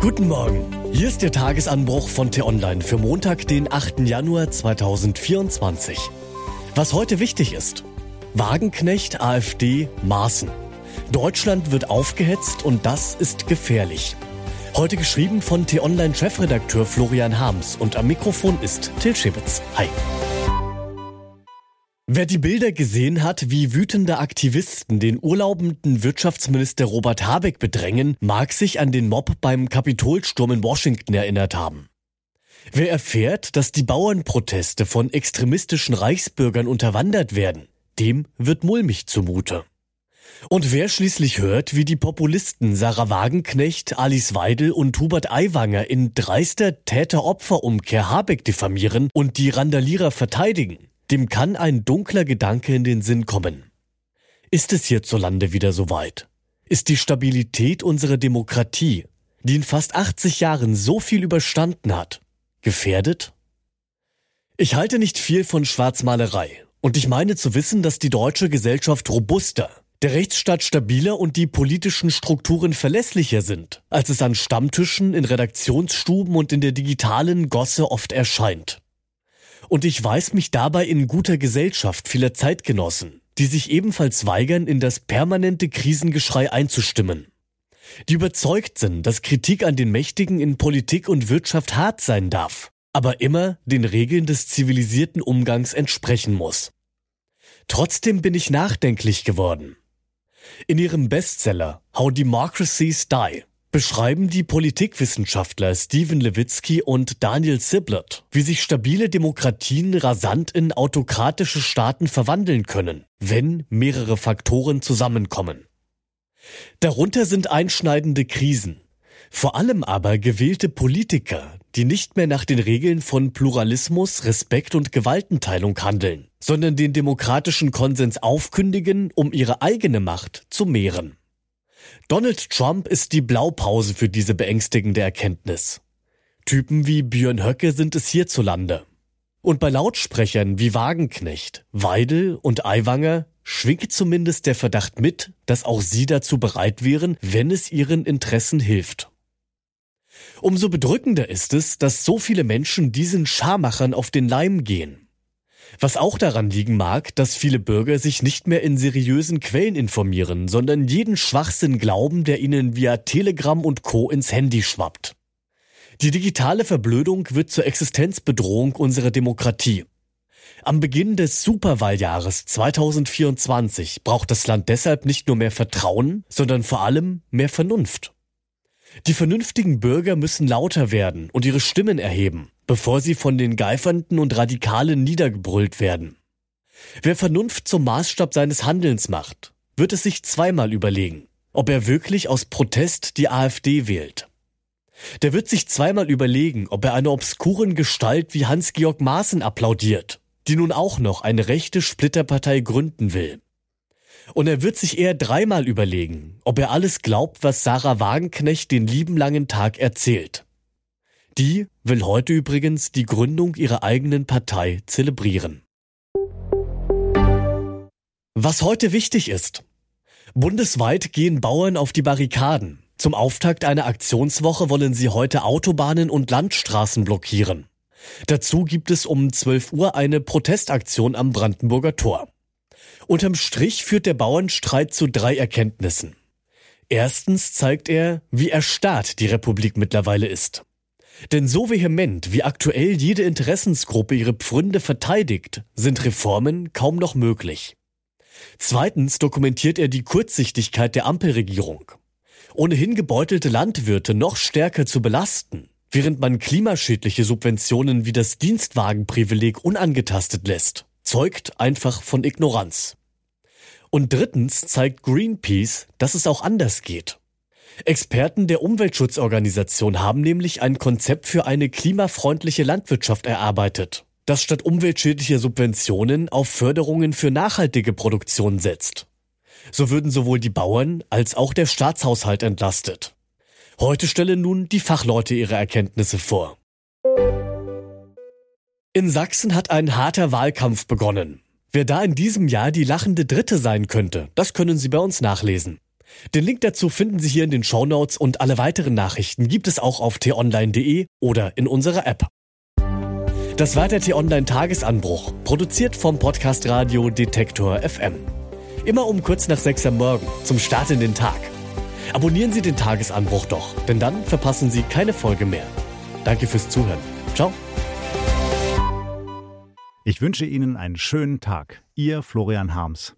Guten Morgen. Hier ist der Tagesanbruch von T-Online für Montag, den 8. Januar 2024. Was heute wichtig ist. Wagenknecht, AfD, Maßen. Deutschland wird aufgehetzt und das ist gefährlich. Heute geschrieben von T-Online-Chefredakteur Florian Harms und am Mikrofon ist Till Schibitz. Hi. Wer die Bilder gesehen hat, wie wütende Aktivisten den urlaubenden Wirtschaftsminister Robert Habeck bedrängen, mag sich an den Mob beim Kapitolsturm in Washington erinnert haben. Wer erfährt, dass die Bauernproteste von extremistischen Reichsbürgern unterwandert werden, dem wird mulmig zumute. Und wer schließlich hört, wie die Populisten Sarah Wagenknecht, Alice Weidel und Hubert Aiwanger in dreister Täter-Opfer-Umkehr Habeck diffamieren und die Randalierer verteidigen, dem kann ein dunkler Gedanke in den Sinn kommen. Ist es hierzulande wieder soweit? Ist die Stabilität unserer Demokratie, die in fast 80 Jahren so viel überstanden hat, gefährdet? Ich halte nicht viel von Schwarzmalerei und ich meine zu wissen, dass die deutsche Gesellschaft robuster, der Rechtsstaat stabiler und die politischen Strukturen verlässlicher sind, als es an Stammtischen, in Redaktionsstuben und in der digitalen Gosse oft erscheint. Und ich weiß mich dabei in guter Gesellschaft vieler Zeitgenossen, die sich ebenfalls weigern, in das permanente Krisengeschrei einzustimmen. Die überzeugt sind, dass Kritik an den Mächtigen in Politik und Wirtschaft hart sein darf, aber immer den Regeln des zivilisierten Umgangs entsprechen muss. Trotzdem bin ich nachdenklich geworden. In ihrem Bestseller How Democracies Die beschreiben die Politikwissenschaftler Steven Levitsky und Daniel Siblett, wie sich stabile Demokratien rasant in autokratische Staaten verwandeln können, wenn mehrere Faktoren zusammenkommen. Darunter sind einschneidende Krisen, vor allem aber gewählte Politiker, die nicht mehr nach den Regeln von Pluralismus, Respekt und Gewaltenteilung handeln, sondern den demokratischen Konsens aufkündigen, um ihre eigene Macht zu mehren. Donald Trump ist die Blaupause für diese beängstigende Erkenntnis. Typen wie Björn Höcke sind es hierzulande. Und bei Lautsprechern wie Wagenknecht, Weidel und Aiwanger schwingt zumindest der Verdacht mit, dass auch sie dazu bereit wären, wenn es ihren Interessen hilft. Umso bedrückender ist es, dass so viele Menschen diesen Scharmachern auf den Leim gehen. Was auch daran liegen mag, dass viele Bürger sich nicht mehr in seriösen Quellen informieren, sondern jeden Schwachsinn glauben, der ihnen via Telegram und Co. ins Handy schwappt. Die digitale Verblödung wird zur Existenzbedrohung unserer Demokratie. Am Beginn des Superwahljahres 2024 braucht das Land deshalb nicht nur mehr Vertrauen, sondern vor allem mehr Vernunft. Die vernünftigen Bürger müssen lauter werden und ihre Stimmen erheben, bevor sie von den Geifernden und Radikalen niedergebrüllt werden. Wer Vernunft zum Maßstab seines Handelns macht, wird es sich zweimal überlegen, ob er wirklich aus Protest die AfD wählt. Der wird sich zweimal überlegen, ob er einer obskuren Gestalt wie Hans-Georg Maaßen applaudiert, die nun auch noch eine rechte Splitterpartei gründen will. Und er wird sich eher dreimal überlegen, ob er alles glaubt, was Sarah Wagenknecht den lieben langen Tag erzählt. Die will heute übrigens die Gründung ihrer eigenen Partei zelebrieren. Was heute wichtig ist. Bundesweit gehen Bauern auf die Barrikaden. Zum Auftakt einer Aktionswoche wollen sie heute Autobahnen und Landstraßen blockieren. Dazu gibt es um 12 Uhr eine Protestaktion am Brandenburger Tor. Unterm Strich führt der Bauernstreit zu drei Erkenntnissen. Erstens zeigt er, wie erstarrt die Republik mittlerweile ist. Denn so vehement, wie aktuell jede Interessensgruppe ihre Pfründe verteidigt, sind Reformen kaum noch möglich. Zweitens dokumentiert er die Kurzsichtigkeit der Ampelregierung. Ohnehin gebeutelte Landwirte noch stärker zu belasten, während man klimaschädliche Subventionen wie das Dienstwagenprivileg unangetastet lässt, zeugt einfach von Ignoranz. Und drittens zeigt Greenpeace, dass es auch anders geht. Experten der Umweltschutzorganisation haben nämlich ein Konzept für eine klimafreundliche Landwirtschaft erarbeitet, das statt umweltschädlicher Subventionen auf Förderungen für nachhaltige Produktion setzt. So würden sowohl die Bauern als auch der Staatshaushalt entlastet. Heute stellen nun die Fachleute ihre Erkenntnisse vor. In Sachsen hat ein harter Wahlkampf begonnen. Wer da in diesem Jahr die lachende Dritte sein könnte, das können Sie bei uns nachlesen. Den Link dazu finden Sie hier in den Shownotes und alle weiteren Nachrichten gibt es auch auf t-online.de oder in unserer App. Das war der T-Online Tagesanbruch, produziert vom Podcast Radio Detektor FM. Immer um kurz nach sechs am Morgen, zum Start in den Tag. Abonnieren Sie den Tagesanbruch doch, denn dann verpassen Sie keine Folge mehr. Danke fürs Zuhören. Ciao. Ich wünsche Ihnen einen schönen Tag. Ihr Florian Harms.